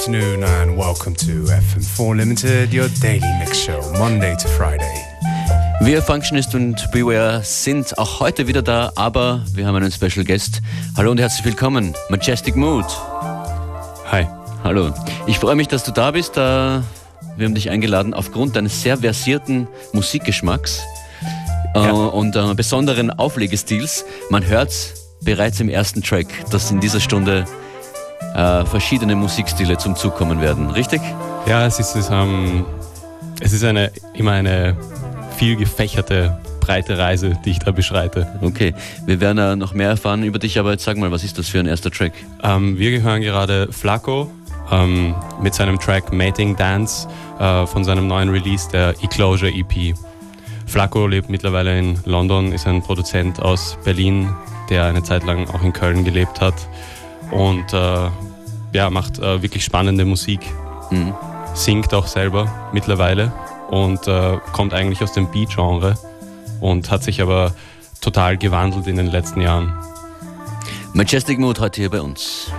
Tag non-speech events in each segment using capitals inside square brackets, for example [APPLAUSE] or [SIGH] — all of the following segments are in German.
Good afternoon and welcome to FM4 Limited, your daily mix show, Monday to Friday. Wir Functionist und Beware sind auch heute wieder da, aber wir haben einen Special Guest. Hallo und herzlich willkommen, Majestic Mood. Hi. Hallo. Ich freue mich, dass du da bist. Wir haben dich eingeladen aufgrund deines sehr versierten Musikgeschmacks äh, ja. und äh, besonderen Auflegestils. Man hört bereits im ersten Track, dass in dieser Stunde äh, verschiedene Musikstile zum Zug kommen werden, richtig? Ja, es ist, es, ähm, es ist eine, immer eine viel gefächerte, breite Reise, die ich da beschreite. Okay, wir werden äh, noch mehr erfahren über dich, aber jetzt sag mal, was ist das für ein erster Track? Ähm, wir gehören gerade Flaco ähm, mit seinem Track Mating Dance äh, von seinem neuen Release, der Eclosure EP. Flaco lebt mittlerweile in London, ist ein Produzent aus Berlin, der eine Zeit lang auch in Köln gelebt hat und äh, ja, macht äh, wirklich spannende Musik. Mhm. Singt auch selber mittlerweile und äh, kommt eigentlich aus dem Beat-Genre und hat sich aber total gewandelt in den letzten Jahren. Majestic Mood heute hier bei uns.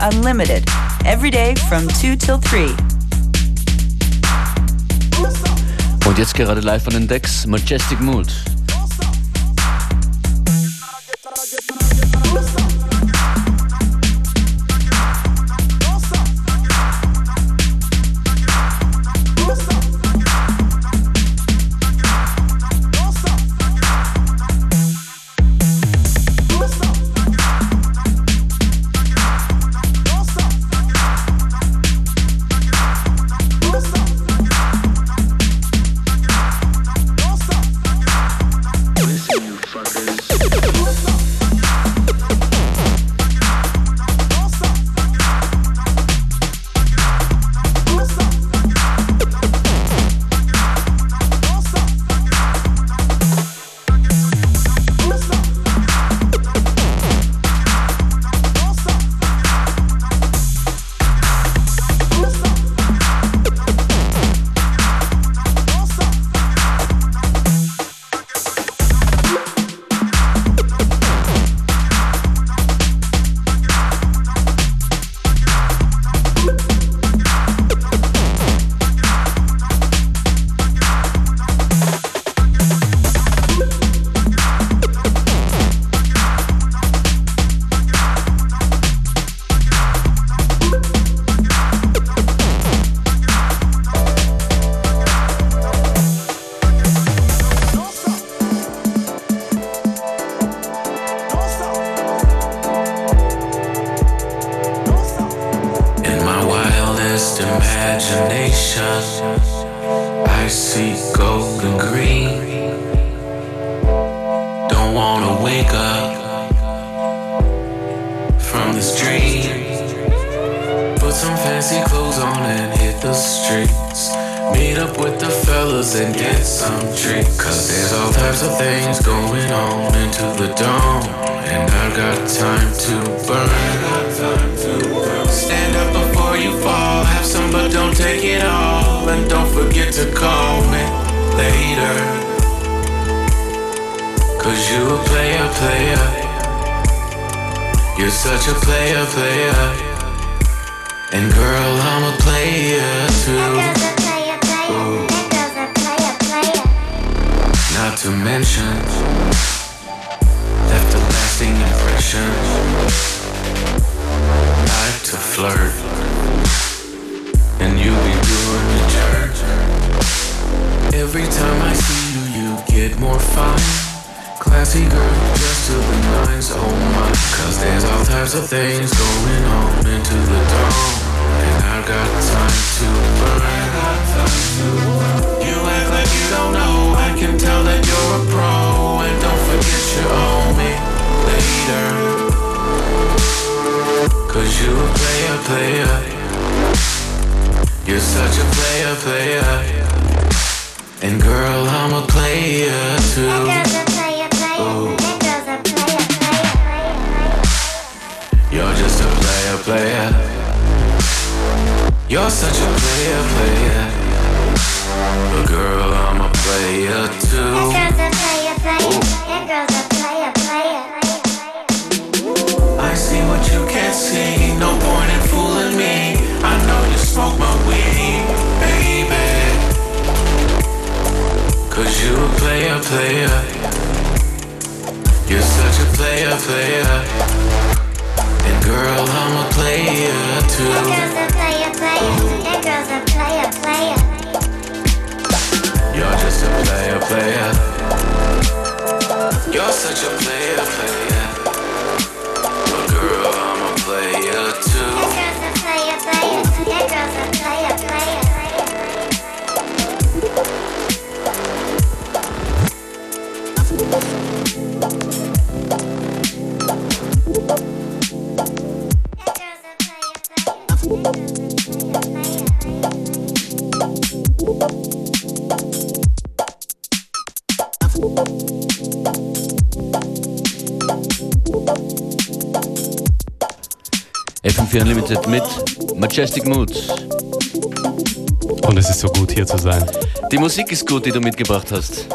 Unlimited every day from 2 till 3. Und jetzt gerade live von den Decks Majestic Mood. You get more fine? Classy girl, dressed to the nines, oh my. Cause there's all types of things going on into the dawn. And I've got time to burn. You act like you don't know, I can tell that you're a pro. And don't forget you owe me later. Cause you a player, player. You're such a player, player. And girl, I'm a player too. That girls a player, player. Ooh. And girls a player, player, player, player. You're just a player, player. You're such a player, player. But girl, I'm a player too. That girls a player, player. Ooh. Girls a player, player. I see what you can't see. No point in fooling me. I know you smoke my a player, player. You're such a player, player. And girl, I'm a player too. That girl's a player, player. That girl's a player, player. You're just a player, player. You're such a player, player. But girl, I'm a player too. That girl's a player, player. That girl's a player, player. FM4 Unlimited mit Majestic Mood. Und es ist so gut hier zu sein. Die Musik ist gut, die du mitgebracht hast.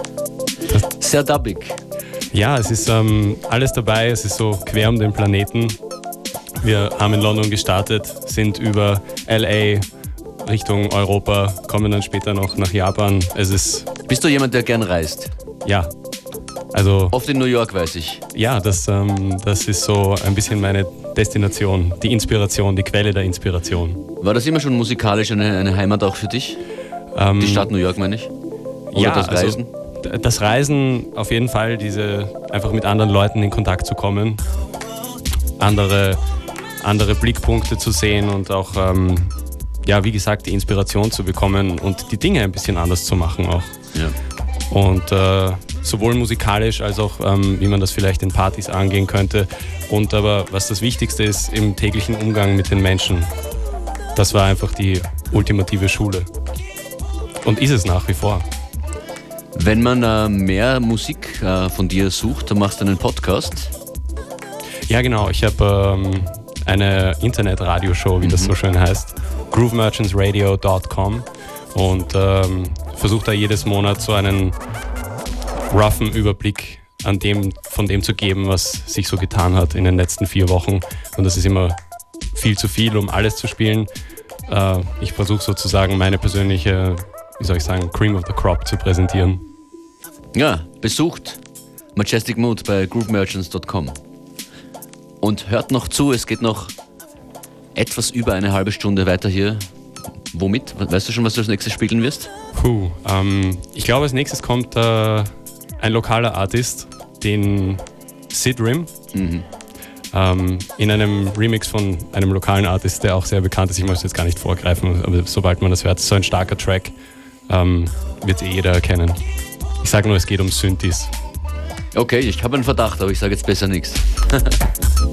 Sehr dubbig. Ja, es ist ähm, alles dabei, es ist so quer um den Planeten. Wir haben in London gestartet, sind über LA Richtung Europa, kommen dann später noch nach Japan. Es ist, Bist du jemand, der gern reist? ja, also Oft in New York, weiß ich. ja, das, ähm, das ist so ein bisschen meine Destination, die Inspiration, die Quelle der Inspiration. War das immer schon musikalisch eine, eine Heimat auch für dich? Ähm, Die Stadt New York, meine ich? Oder ja, das Reisen? Also, das Reisen auf jeden Fall, diese einfach mit anderen Leuten in Kontakt zu kommen, andere, andere Blickpunkte zu sehen und auch, ähm, ja, wie gesagt, die Inspiration zu bekommen und die Dinge ein bisschen anders zu machen auch. ja. Und äh, sowohl musikalisch als auch, ähm, wie man das vielleicht in Partys angehen könnte. Und aber was das Wichtigste ist, im täglichen Umgang mit den Menschen. Das war einfach die ultimative Schule. Und ist es nach wie vor. Wenn man äh, mehr Musik äh, von dir sucht, dann machst du einen Podcast. Ja, genau. Ich habe ähm, eine Internet-Radioshow, wie das so schön heißt, groovemerchantsradio.com und ähm, versuche da jedes Monat so einen roughen Überblick an dem, von dem zu geben, was sich so getan hat in den letzten vier Wochen. Und das ist immer viel zu viel, um alles zu spielen. Äh, ich versuche sozusagen meine persönliche, wie soll ich sagen, Cream of the Crop zu präsentieren. Ja, besucht Majestic Mood bei groovemerchants.com. Und hört noch zu, es geht noch etwas über eine halbe Stunde weiter hier. Womit? Weißt du schon, was du als nächstes spielen wirst? Puh, ähm, ich glaube, als nächstes kommt äh, ein lokaler Artist, den Sid Rim, ähm, in einem Remix von einem lokalen Artist, der auch sehr bekannt ist. Ich möchte jetzt gar nicht vorgreifen, aber sobald man das hört, so ein starker Track, ähm, wird eh jeder erkennen. Ich sage nur, es geht um Synthes. Okay, ich habe einen Verdacht, aber ich sage jetzt besser nichts. [LAUGHS]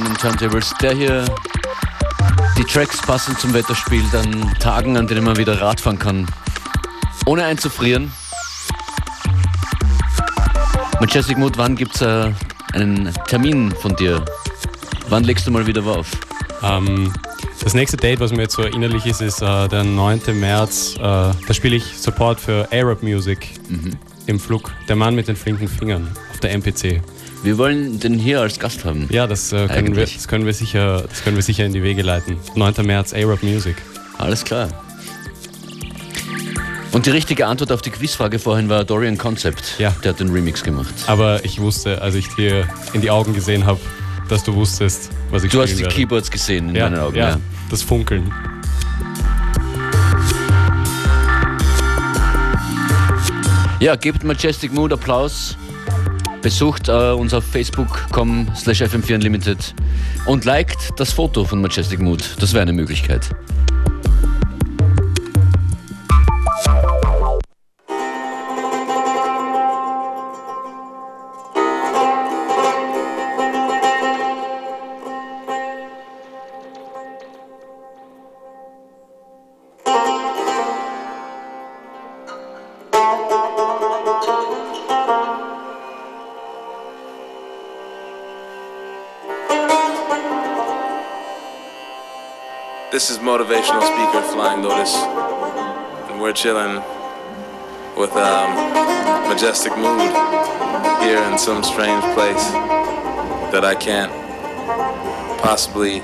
an den Turntables. Der hier die Tracks passend zum Wetter spielt, an Tagen, an denen man wieder Radfahren kann. Ohne einzufrieren. Majestic Mood, wann gibt es äh, einen Termin von dir? Wann legst du mal wieder auf? Ähm, das nächste Date, was mir jetzt so innerlich ist, ist äh, der 9. März. Äh, da spiele ich Support für Arab Music im Flug. Der Mann mit den flinken Fingern auf der MPC. Wir wollen den hier als Gast haben. Ja, das, äh, können, wir, das, können wir sicher, das können wir sicher in die Wege leiten. 9. März, Arab Music. Alles klar. Und die richtige Antwort auf die Quizfrage vorhin war Dorian Concept. Ja. Der hat den Remix gemacht. Aber ich wusste, als ich dir in die Augen gesehen habe, dass du wusstest, was ich Du hast die werde. Keyboards gesehen in ja, meinen Augen. ja, Ja. das Funkeln. Ja, gebt Majestic Mood Applaus. Besucht äh, uns auf facebook.com slash fm4 unlimited und liked das Foto von Majestic Mood. Das wäre eine Möglichkeit. This is motivational speaker Flying Lotus, and we're chilling with um, majestic mood here in some strange place that I can't possibly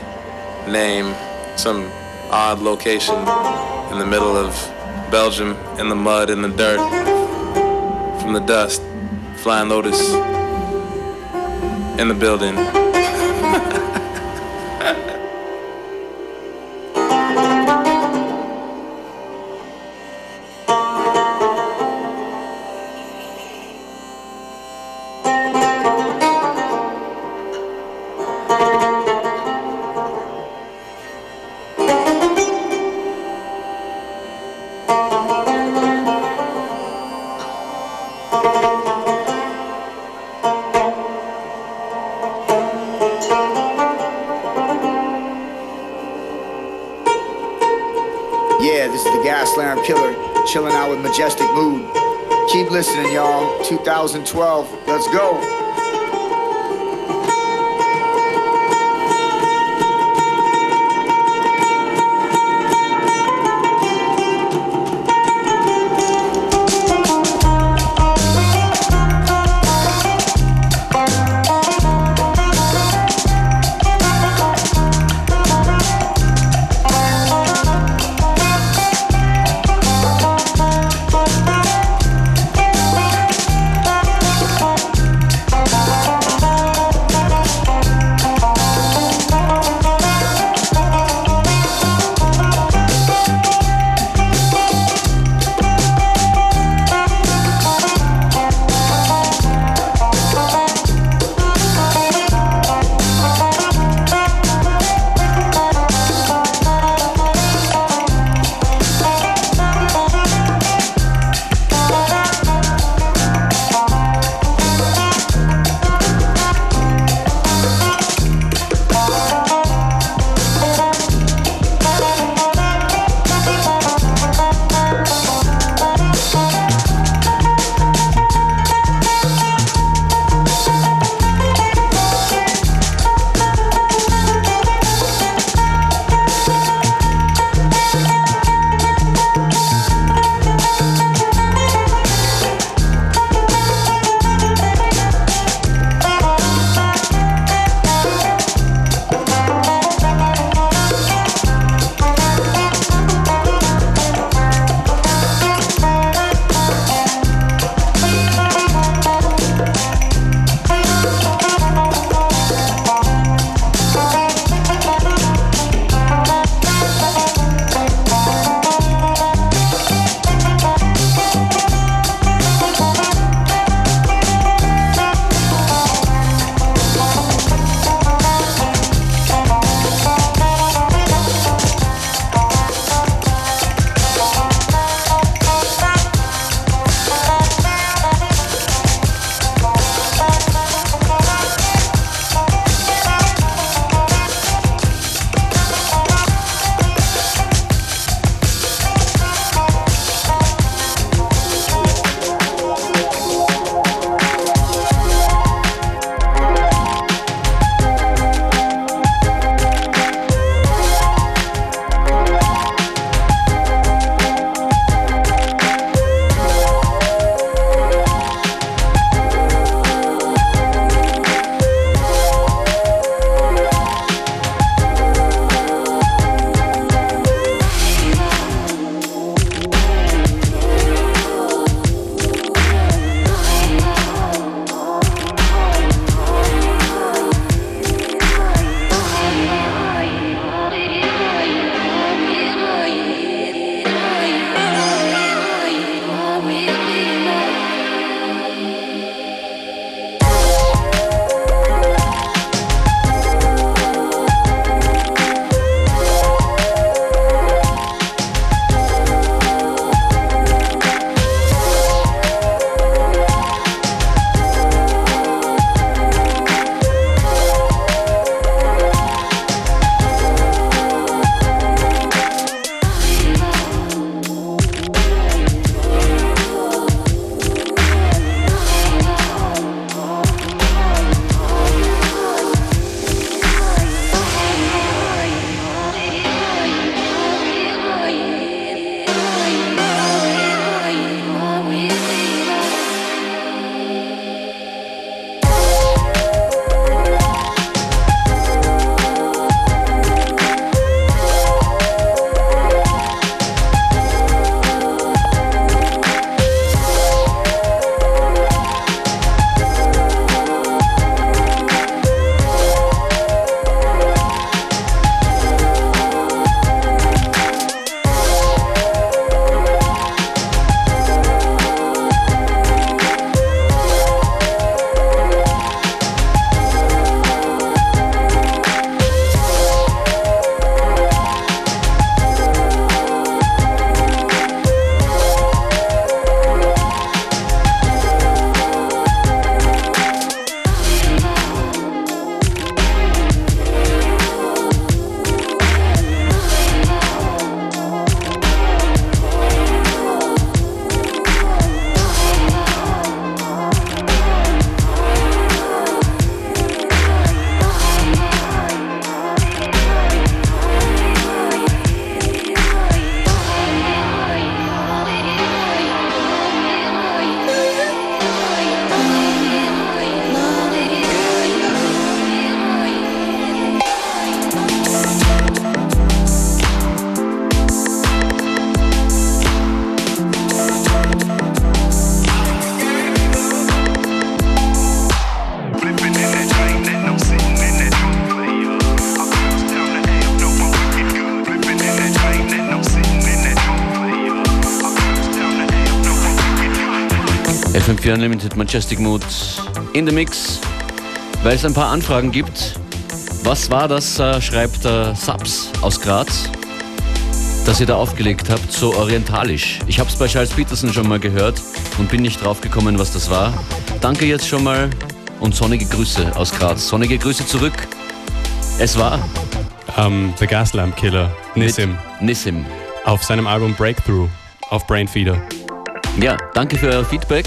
name. Some odd location in the middle of Belgium, in the mud, in the dirt, from the dust. Flying Lotus in the building. 2012, let's go. FM4 Unlimited Majestic Mood in the Mix. Weil es ein paar Anfragen gibt. Was war das, äh, schreibt äh, Subs aus Graz, dass ihr da aufgelegt habt, so orientalisch. Ich habe es bei Charles Peterson schon mal gehört und bin nicht drauf gekommen, was das war. Danke jetzt schon mal und sonnige Grüße aus Graz. Sonnige Grüße zurück. Es war Um, The Gaslamp Killer, Nissim, Nissim. auf seinem Album Breakthrough auf Brainfeeder. Ja, danke für euer Feedback.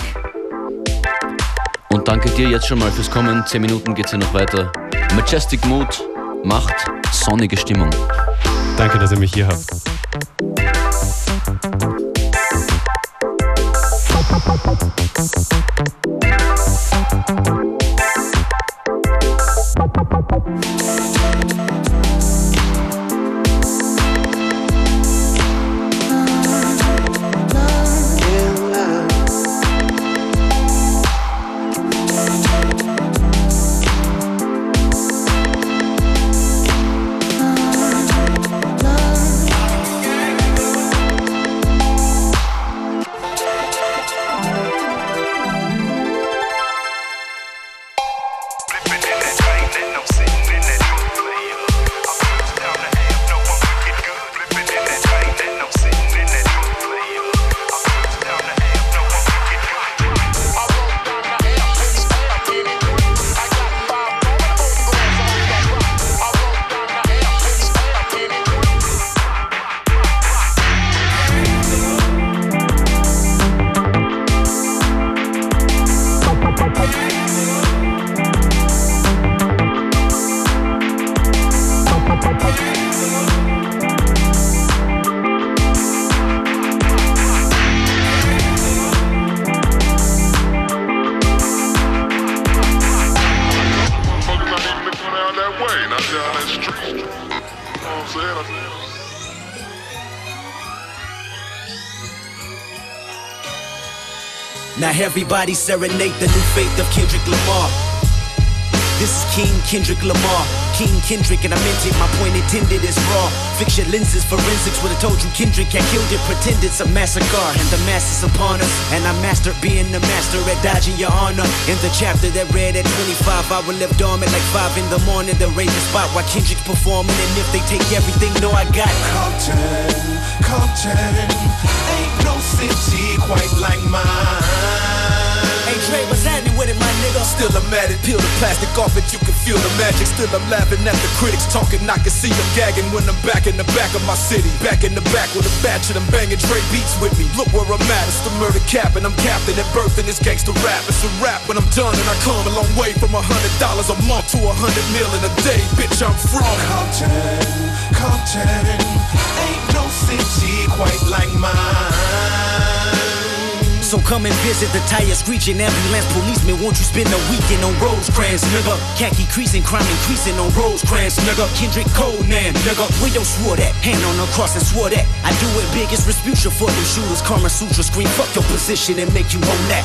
Danke dir jetzt schon mal fürs Kommen. Zehn Minuten geht's ja noch weiter. Majestic Mood macht sonnige Stimmung. Danke, dass ihr mich hier habt. Everybody serenade the new faith of Kendrick Lamar. This is King Kendrick Lamar. King Kendrick, and I meant it, my point intended is raw. Fix your lenses, forensics would have told you Kendrick had killed it. Pretend it's a massacre, and the mass is upon us. And I mastered being the master at dodging your honor. In the chapter that read at 25, I will live dormant like 5 in the morning. The raise spot while Kendrick's performing. And if they take everything, no, I got Compton, Compton, ain't no city quite like mine. Still I'm at it, peel the plastic off it, you can feel the magic. Still I'm laughing at the critics talking, I can see them gagging when I'm back in the back of my city. Back in the back with a batch of them banging Dre beats with me. Look where I'm at, it's the murder cap, and I'm captain at birth in this gangster rap. It's a rap when I'm done, and I come a long way from a hundred dollars a month to a hundred mil in a day. Bitch, I'm from Compton, Compton, ain't no city quite like mine. So come and visit the tire screeching ambulance policeman. Won't you spend a weekend on Rosecrans, nigga? Khaki creasing, crime increasing on Rosecrans, nigga. Kendrick Conan, nigga. We don't swore that. Hand on the cross and swore that. I do it big as Respucia for them shooters. Karma Sutra scream, fuck your position and make you own that.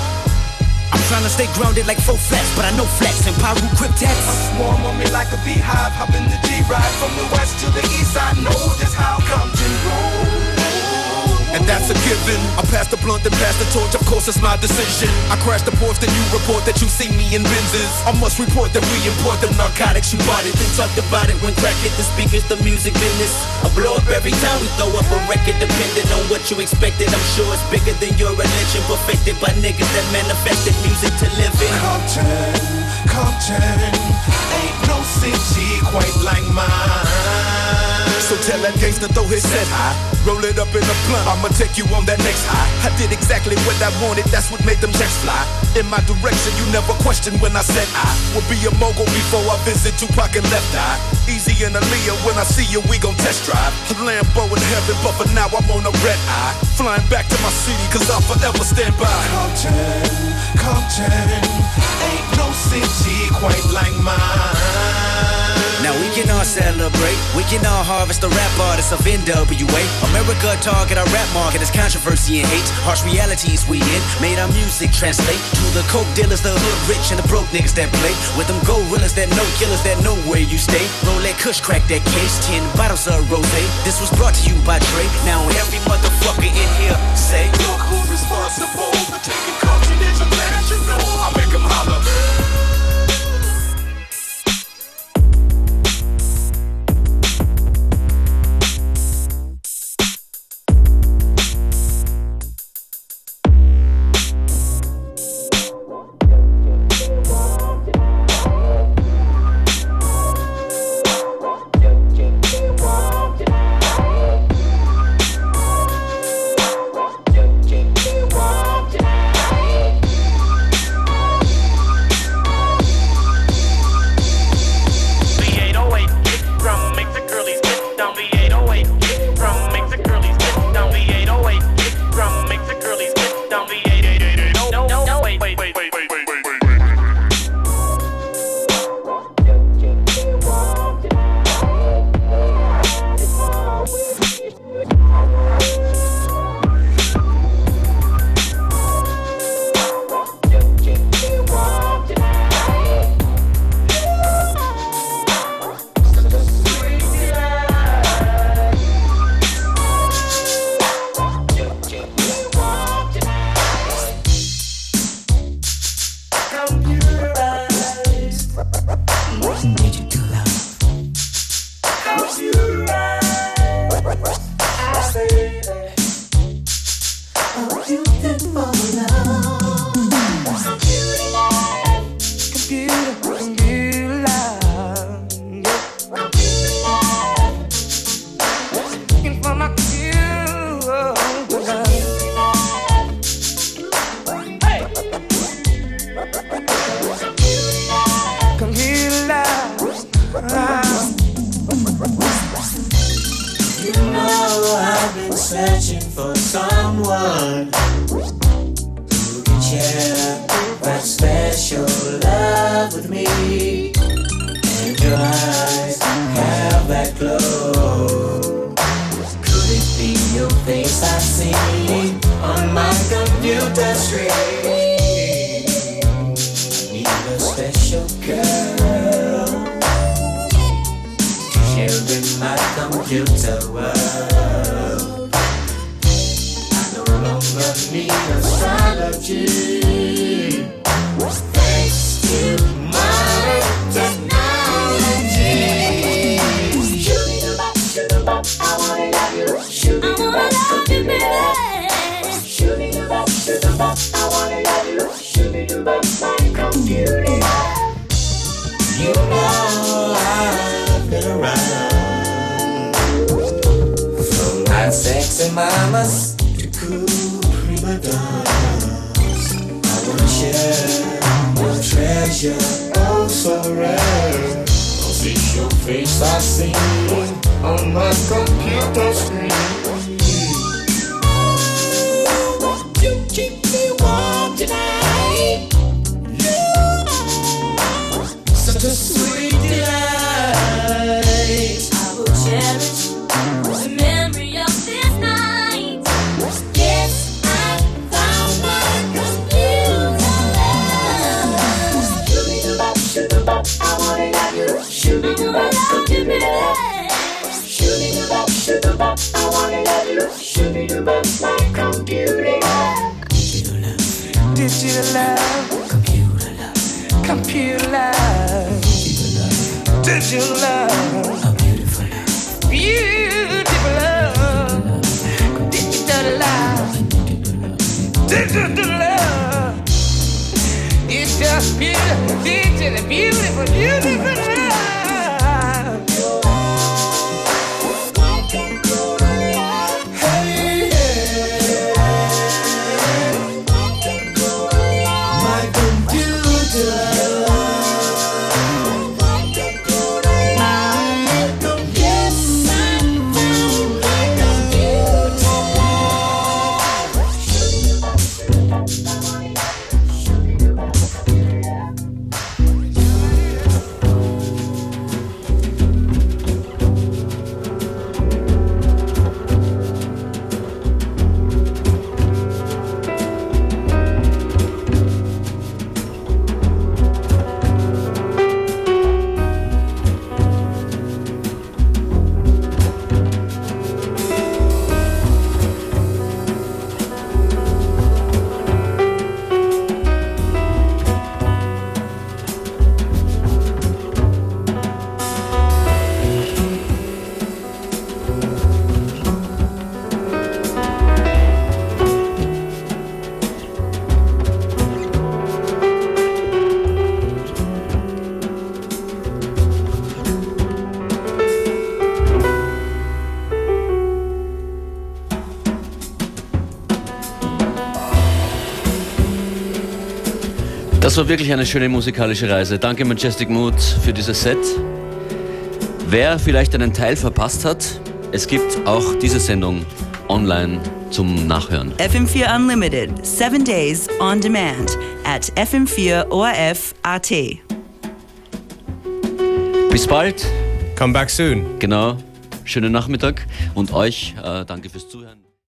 I'm trying to stay grounded like four flats, but I know flats and Pyru cryptats. Swarm on me like a beehive, hop in the D-ride from the west to the east. I know just how come to And that's a given. I pass the blunt and pass the torch, of course it's my decision. I crash the porch, then you report that you see me in Benzes. I must report that we import the narcotics you bought it, then talk about it when crack hit the speakers, the music business. I blow up every time we throw up a record, depending on what you expected. I'm sure it's bigger than your religion, perfected by niggas that manifested music to live in. Compton, Compton, ain't no city quite like mine. So tell that gangster throw his set high, roll it up in a blunt. I'ma take you on that next high. I did exactly what I wanted, that's what made them checks fly. In my direction, you never questioned when I said I would be a mogul before I visit Tupac and Left Eye. Easy and Aaliyah, when I see you, we gon' test drive. A Lambo in heaven, but for now I'm on a red eye. Flying back to my city, cause I'll forever stand by. Compton, Compton, ain't no city quite like mine. Now we can all celebrate, we can all harvest the rap artists of NWA. America target our rap market as controversy and hate. Harsh realities we in, made our music translate to the coke dealers, the hood rich, and the broke niggas that play with them gorillas that know killers that know where you stay. Roll that kush, crack that case, ten bottles of rose. This was brought to you by Dre. Now every motherfucker in here say, Look who's responsible for taking mamas to cool prima donnas I wanna my share your treasure, oh so rare. Cause it's your face I see on my computer screen Digital love. Computer love. Computer love. Digital love. A beautiful love. Beautiful love. Digital love. Digital love. It's just beautiful. Digital, beautiful, beautiful love. Das war wirklich eine schöne musikalische Reise. Danke Majestic Mood für dieses Set. Wer vielleicht einen Teil verpasst hat, es gibt auch diese Sendung online zum Nachhören. FM4 Unlimited, seven days on demand at FM4 ORF AT. Bis bald. Come back soon. Genau. Schönen Nachmittag und euch äh, danke fürs Zuhören.